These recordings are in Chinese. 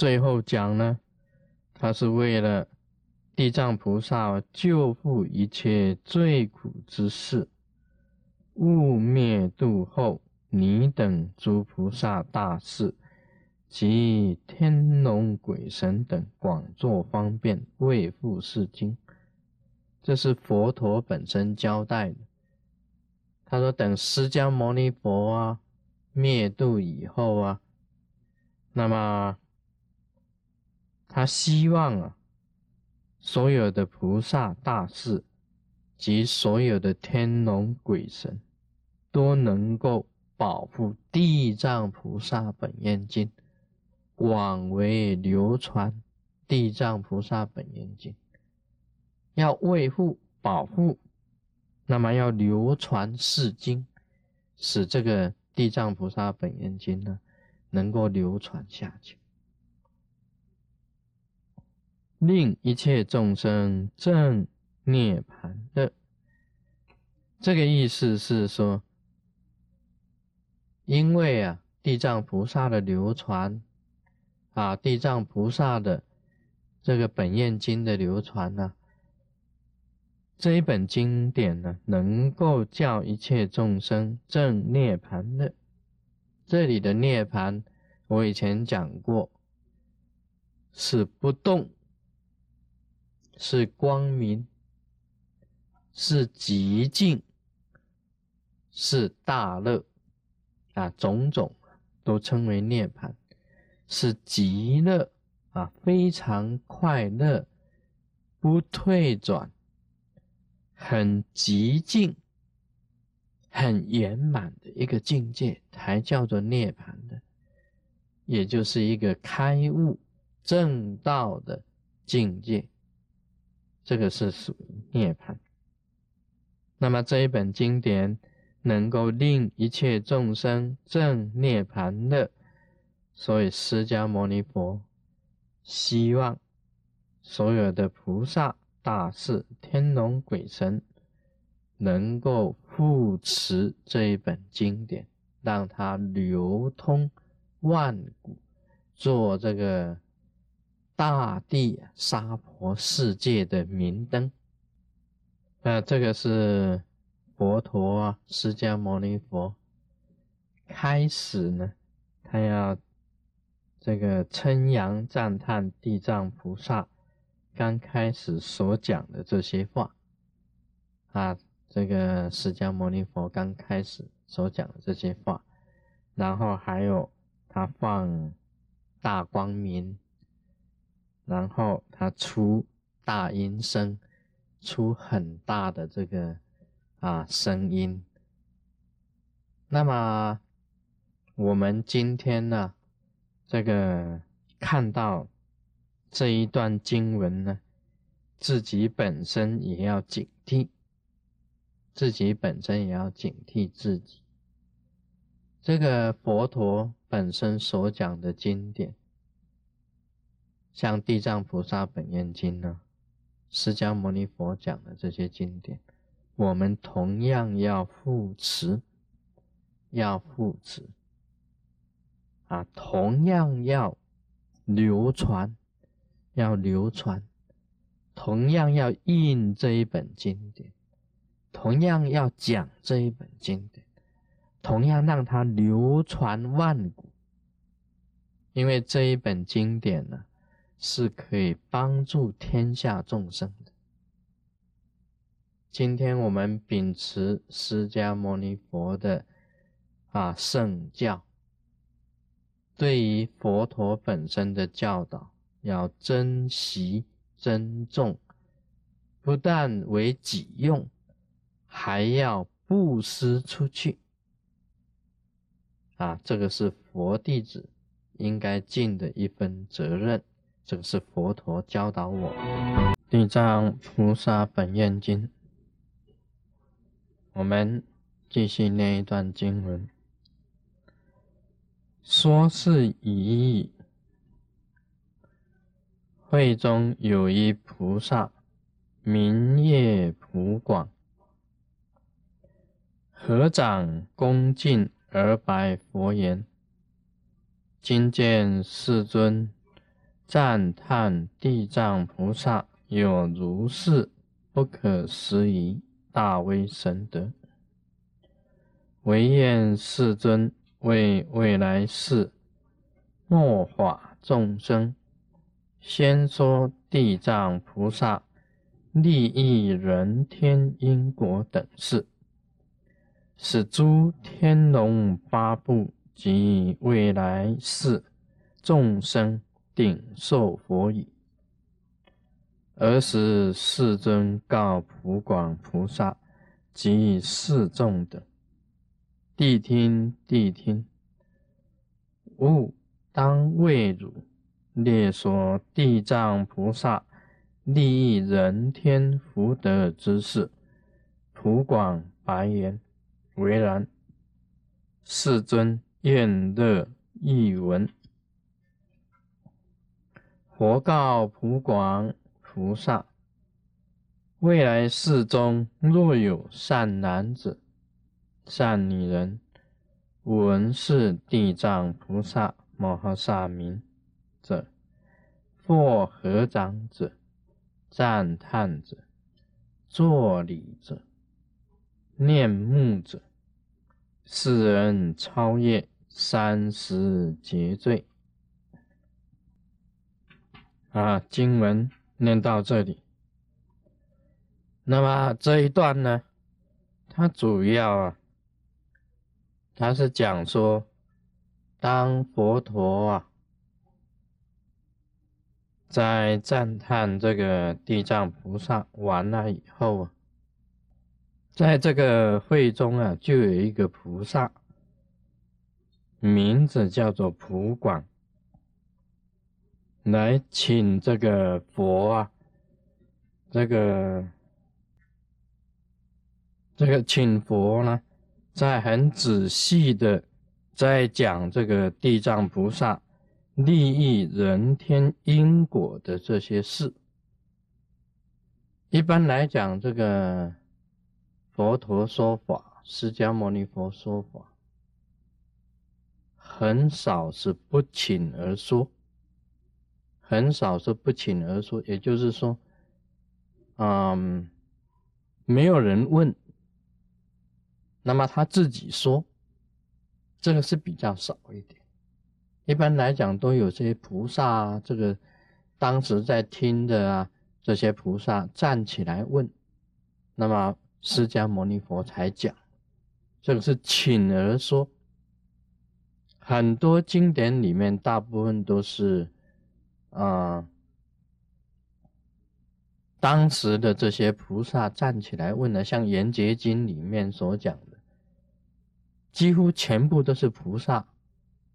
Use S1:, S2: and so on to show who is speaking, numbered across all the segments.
S1: 最后讲呢，他是为了地藏菩萨救护一切罪苦之事，悟灭度后，你等诸菩萨大士及天龙鬼神等广作方便，为复是经。这是佛陀本身交代的。他说：“等释迦牟尼佛啊灭度以后啊，那么他希望啊，所有的菩萨大士及所有的天龙鬼神都能够保护地藏菩萨本愿经，广为流传地藏菩萨本愿经。”要维护、保护，那么要流传世经，使这个地藏菩萨本愿经呢，能够流传下去，令一切众生正涅槃的。这个意思是说，因为啊，地藏菩萨的流传，啊，地藏菩萨的这个本愿经的流传呢。这一本经典呢，能够叫一切众生正涅盘的。这里的涅盘，我以前讲过，是不动，是光明，是极静，是大乐啊，种种都称为涅盘，是极乐啊，非常快乐，不退转。很极静、很圆满的一个境界，才叫做涅槃的，也就是一个开悟正道的境界。这个是属涅槃。那么这一本经典能够令一切众生正涅槃的，所以释迦牟尼佛希望所有的菩萨。大士、天龙鬼神能够护持这一本经典，让它流通万古，做这个大地沙婆世界的明灯。那这个是佛陀，释迦牟尼佛开始呢，他要这个称扬赞叹地藏菩萨。刚开始所讲的这些话，啊，这个释迦牟尼佛刚开始所讲的这些话，然后还有他放大光明，然后他出大音声，出很大的这个啊声音。那么我们今天呢，这个看到。这一段经文呢，自己本身也要警惕，自己本身也要警惕自己。这个佛陀本身所讲的经典，像《地藏菩萨本愿经》呢，释迦牟尼佛讲的这些经典，我们同样要护持，要护持啊，同样要流传。要流传，同样要印这一本经典，同样要讲这一本经典，同样让它流传万古。因为这一本经典呢，是可以帮助天下众生的。今天我们秉持释迦牟尼佛的啊圣教，对于佛陀本身的教导。要珍惜、珍重，不但为己用，还要布施出去。啊，这个是佛弟子应该尽的一份责任。这是佛陀教导我，《地藏菩萨本愿经》。我们继续念一段经文：说是已。会中有一菩萨，名业普广，合掌恭敬而白佛言：“今见世尊赞叹地藏菩萨有如是不可思议大威神德，唯愿世尊为未来世末法众生，先说地藏菩萨利益人天因果等事，使诸天龙八部及未来世众生。顶受佛语，尔时世尊告普广菩萨及世众等：谛听，谛听！吾当为汝列说地藏菩萨利益人天福德之事。普广白言：为然。世尊愿乐译闻。佛告普广菩萨：未来世中，若有善男子、善女人，闻是地藏菩萨摩诃萨名者，或合掌者、赞叹者、作礼者、念目者，世人超越三十劫罪。啊，经文念到这里，那么这一段呢，它主要啊，它是讲说，当佛陀啊，在赞叹这个地藏菩萨完了以后啊，在这个会中啊，就有一个菩萨，名字叫做普广。来请这个佛啊，这个这个请佛呢，在很仔细的在讲这个地藏菩萨利益人天因果的这些事。一般来讲，这个佛陀说法，释迦牟尼佛说法，很少是不请而说。很少是不请而说，也就是说，嗯，没有人问，那么他自己说，这个是比较少一点。一般来讲，都有些菩萨啊，这个当时在听的啊，这些菩萨站起来问，那么释迦牟尼佛才讲，这个是请而说。很多经典里面，大部分都是。啊，当时的这些菩萨站起来问了，像《圆觉经》里面所讲的，几乎全部都是菩萨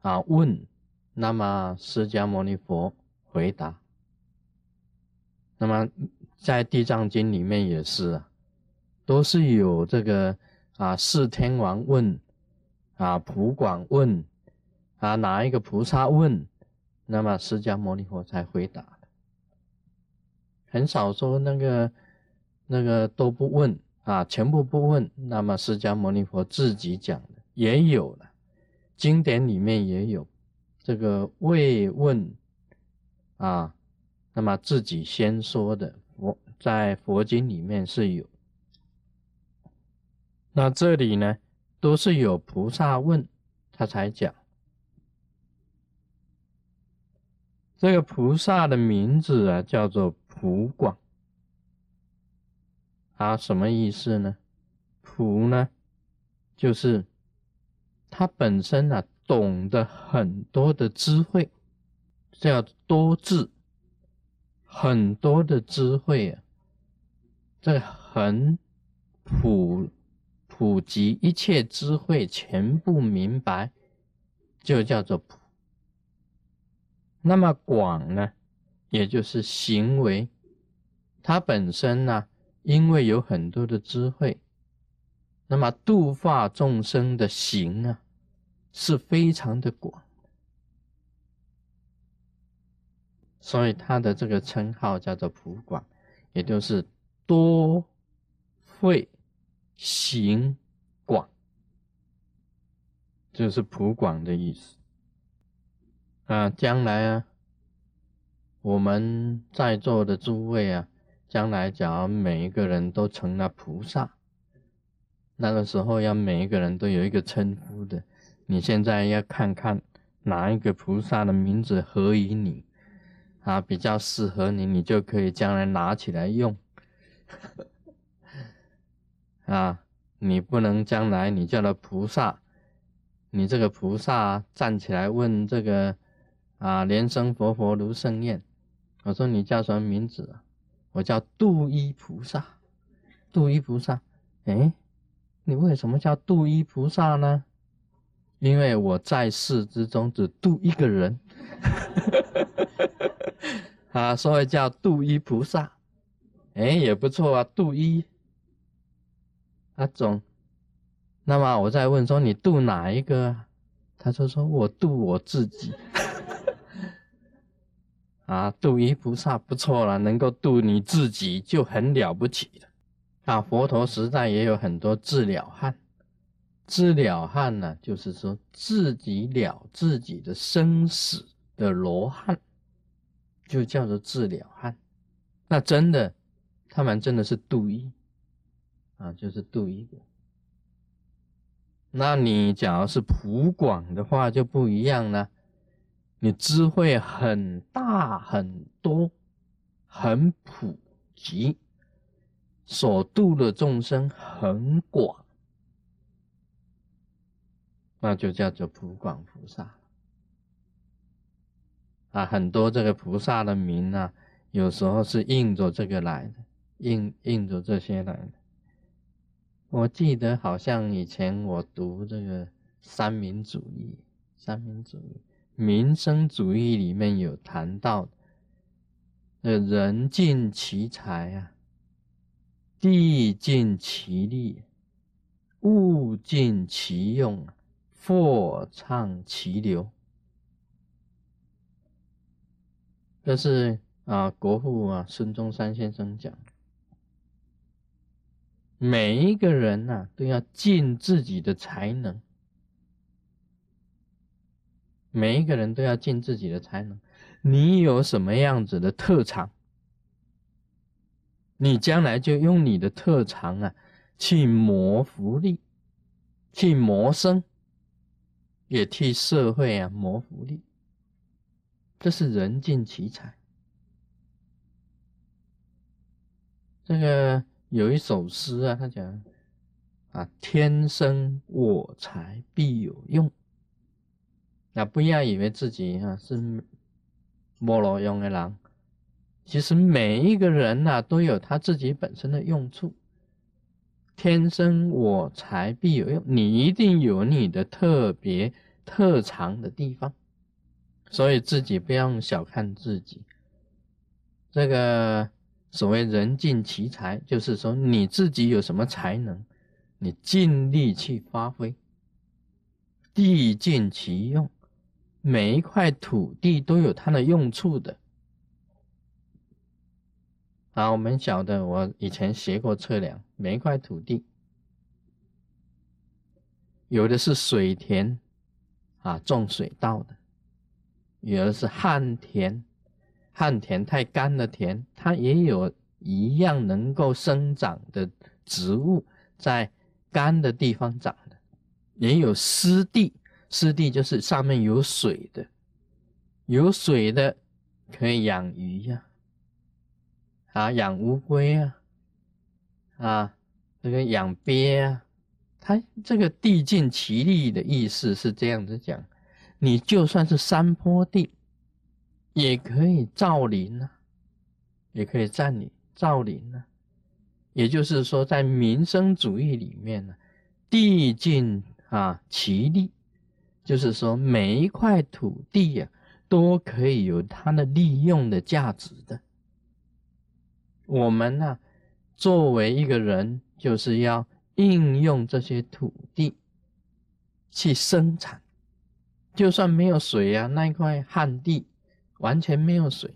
S1: 啊问，那么释迦牟尼佛回答。那么在《地藏经》里面也是啊，都是有这个啊，四天王问啊，普广问啊，哪一个菩萨问？那么释迦牟尼佛才回答的，很少说那个那个都不问啊，全部不问。那么释迦牟尼佛自己讲的也有了，经典里面也有这个未问啊，那么自己先说的佛在佛经里面是有。那这里呢，都是有菩萨问他才讲。这个菩萨的名字啊，叫做普广。啊，什么意思呢？普呢，就是他本身啊，懂得很多的智慧，叫多智，很多的智慧啊，这很普普及一切智慧，全部明白，就叫做普。那么广呢，也就是行为，它本身呢，因为有很多的智慧，那么度化众生的行啊，是非常的广，所以他的这个称号叫做普广，也就是多会行广，就是普广的意思。啊，将来啊，我们在座的诸位啊，将来假如每一个人都成了菩萨，那个时候要每一个人都有一个称呼的。你现在要看看哪一个菩萨的名字合于你啊，比较适合你，你就可以将来拿起来用。啊，你不能将来你叫了菩萨，你这个菩萨站起来问这个啊莲生佛佛卢胜彦，我说你叫什么名字啊？我叫度一菩萨，度一菩萨。哎，你为什么叫度一菩萨呢？因为我在世之中只度一个人，啊，所以叫度一菩萨。哎，也不错啊，度一。阿总，那么我再问说，你度哪一个？他就说我度我自己。啊，度一菩萨不错了，能够度你自己就很了不起了。啊，佛陀时代也有很多治了汉，治了汉呢，就是说自己了自己的生死的罗汉，就叫做治了汉。那真的，他们真的是度一。啊，就是度一个。那你假如是普广的话，就不一样了。你智慧很大很多，很普及，所度的众生很广，那就叫做普广菩萨。啊，很多这个菩萨的名啊，有时候是应着这个来的，应应着这些来的。我记得好像以前我读这个三民主义，三民主义、民生主义里面有谈到，呃，人尽其才啊，地尽其力，物尽其用，货畅其流。这是啊，国父啊，孙中山先生讲。每一个人呐，都要尽自己的才能。每一个人都要尽自己的才能。你有什么样子的特长，你将来就用你的特长啊，去谋福利，去谋生，也替社会啊谋福利。这是人尽其才。这个。有一首诗啊，他讲啊，天生我材必有用。那不要以为自己啊是没落用的人，其实每一个人呐都有他自己本身的用处。天生我材必有用，你一定有你的特别特长的地方，所以自己不要小看自己。这个。所谓人尽其才，就是说你自己有什么才能，你尽力去发挥。地尽其用，每一块土地都有它的用处的。啊，我们晓得，我以前学过测量，每一块土地，有的是水田，啊，种水稻的；有的是旱田。旱田太干的田，它也有一样能够生长的植物，在干的地方长的，也有湿地，湿地就是上面有水的，有水的可以养鱼呀，啊，养乌龟啊，啊，这个养鳖啊，它这个地尽其力的意思是这样子讲，你就算是山坡地。也可以造林呢，也可以占领造林呢。也就是说，在民生主义里面呢，地尽啊其力，就是说每一块土地呀都可以有它的利用的价值的。我们呢，作为一个人，就是要应用这些土地去生产，就算没有水啊，那一块旱地。完全没有水，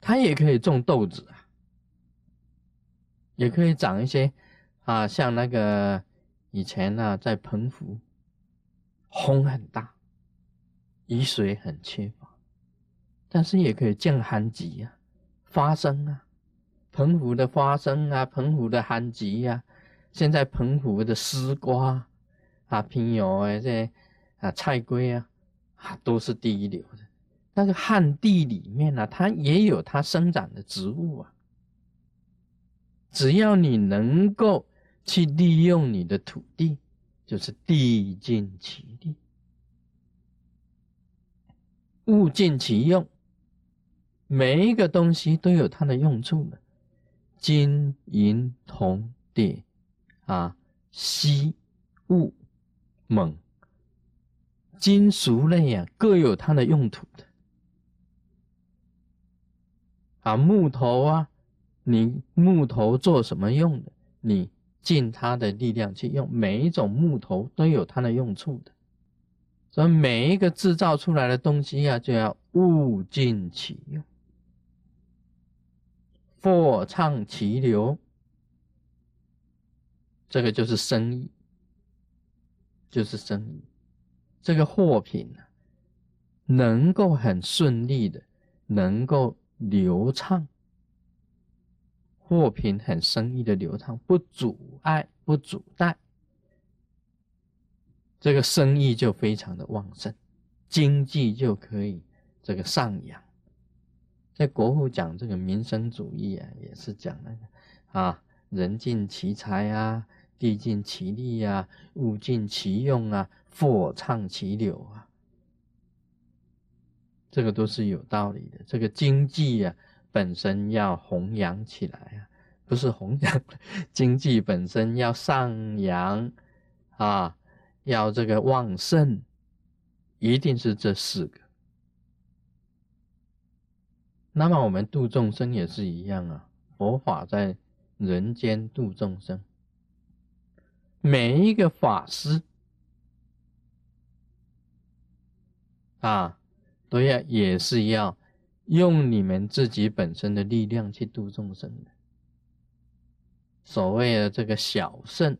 S1: 它也可以种豆子啊，也可以长一些啊，像那个以前呢，在澎湖，风很大，雨水很缺乏，但是也可以降寒疾呀，花生啊，澎湖的花生啊，澎湖的寒疾呀，现在澎湖的丝瓜啊，平有哎这啊菜龟啊，啊都是第一流的。那个旱地里面呢，它也有它生长的植物啊。只要你能够去利用你的土地，就是地尽其力，物尽其用。每一个东西都有它的用处的，金银铜铁啊，锡钼锰，金属类啊，各有它的用途的。啊，木头啊，你木头做什么用的？你尽他的力量去用，每一种木头都有它的用处的。所以每一个制造出来的东西啊，就要物尽其用。货畅其流，这个就是生意，就是生意。这个货品呢，能够很顺利的，能够流畅，货品很生意的流畅，不阻碍，不阻碍，这个生意就非常的旺盛，经济就可以这个上扬。在国父讲这个民生主义啊，也是讲那个啊，人尽其才啊，地尽其力啊，物尽其用啊，货畅其流啊，这个都是有道理的。这个经济啊，本身要弘扬起来啊，不是弘扬，经济本身要上扬啊，要这个旺盛，一定是这四个。那么我们度众生也是一样啊，佛法在人间度众生，每一个法师啊，都要也是要用你们自己本身的力量去度众生的。所谓的这个小圣，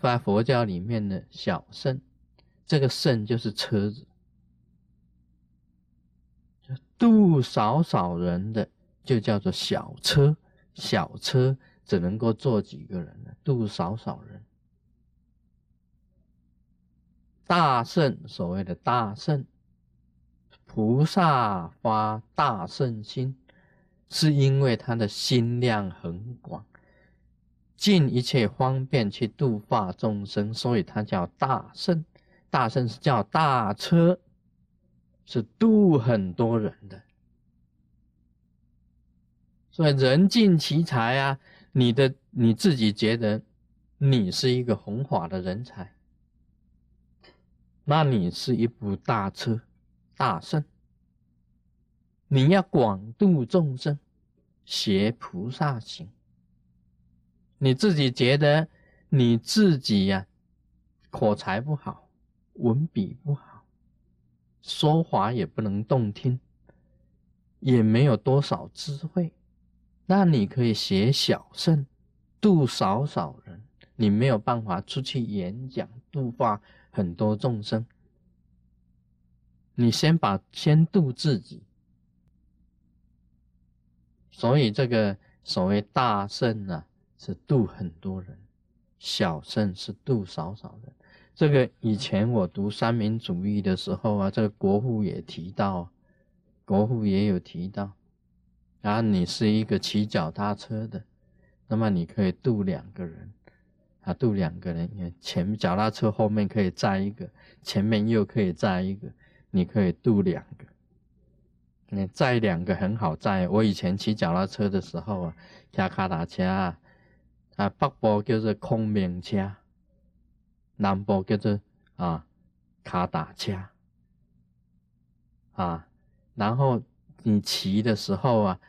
S1: 在佛教里面的小圣，这个圣就是车子。渡少少人的就叫做小车，小车只能够坐几个人呢？渡少少人。大圣，所谓的大圣，菩萨发大圣心，是因为他的心量很广，尽一切方便去度化众生，所以他叫大圣。大圣是叫大车。是度很多人的，所以人尽其才啊！你的你自己觉得你是一个弘法的人才，那你是一部大车大圣，你要广度众生，学菩萨行。你自己觉得你自己呀，口才不好，文笔不好。说话也不能动听，也没有多少智慧，那你可以写小圣，度少少人。你没有办法出去演讲度化很多众生，你先把先度自己。所以这个所谓大圣啊，是度很多人；小圣是度少少人。这个以前我读三民主义的时候啊，这个国父也提到，国父也有提到，然后你是一个骑脚踏车的，那么你可以渡两个人，啊，渡两个人，你看前脚踏车后面可以载一个，前面又可以载一个，你可以度两个，你载两个很好载。我以前骑脚踏车的时候啊，骑卡达车啊，啊，北部叫做空明车。南部叫做啊卡打车啊，然后你骑的时候啊，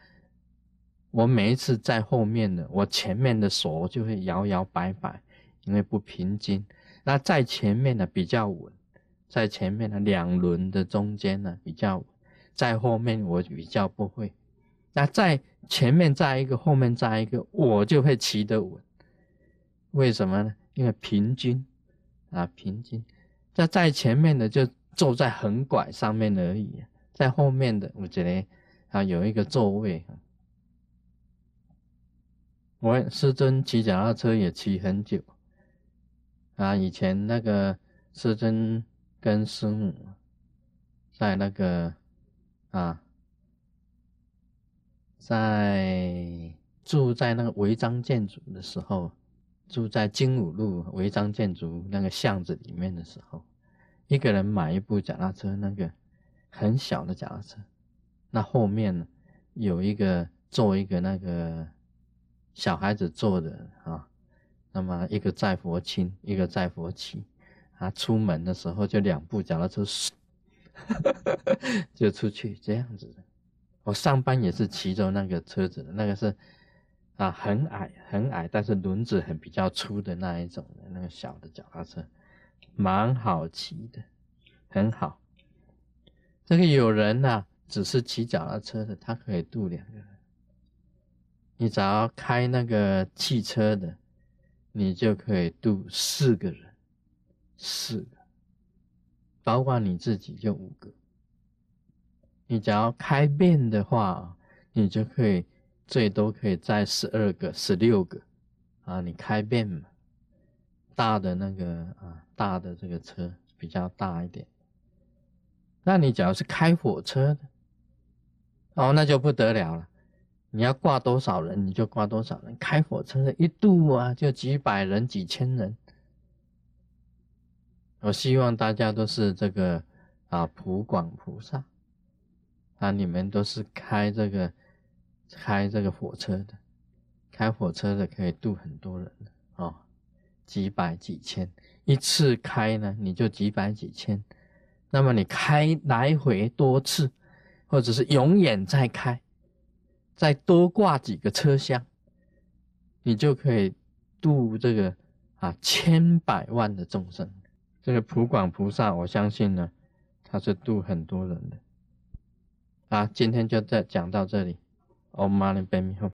S1: 我每一次在后面的，我前面的手就会摇摇摆摆，因为不平均。那在前面的比较稳，在前面的两轮的中间呢比较，在后面我比较不会。那在前面再一个，后面再一个，我就会骑得稳。为什么呢？因为平均。啊，平均，在在前面的就坐在横拐上面而已，在后面的我觉得啊有一个座位。我师尊骑脚踏车也骑很久啊，以前那个师尊跟师母在那个啊，在住在那个违章建筑的时候，住在金武路违章建筑那个巷子里面的时候，一个人买一部脚踏车，那个很小的脚踏车，那后面呢有一个做一个那个。小孩子坐的啊，那么一个载佛亲，一个载佛骑，他，出门的时候就两步脚踏车，就出去这样子。我上班也是骑着那个车子，那个是啊，很矮很矮，但是轮子很比较粗的那一种的那个小的脚踏车，蛮好骑的，很好。这个有人呐，只是骑脚踏车的，他可以渡两个人。你只要开那个汽车的，你就可以渡四个人，四个，包括你自己就五个。你只要开遍的话，你就可以最多可以载十二个、十六个啊。你开遍嘛，大的那个啊，大的这个车比较大一点。那你只要是开火车的，哦，那就不得了了。你要挂多少人，你就挂多少人。开火车的一度啊，就几百人、几千人。我希望大家都是这个啊，普广菩萨啊，你们都是开这个开这个火车的，开火车的可以渡很多人哦，几百几千一次开呢，你就几百几千。那么你开来回多次，或者是永远在开。再多挂几个车厢，你就可以渡这个啊千百万的众生。这个普广菩萨，我相信呢，他是度很多人的。啊，今天就再讲到这里。Om Mani Padme Hum。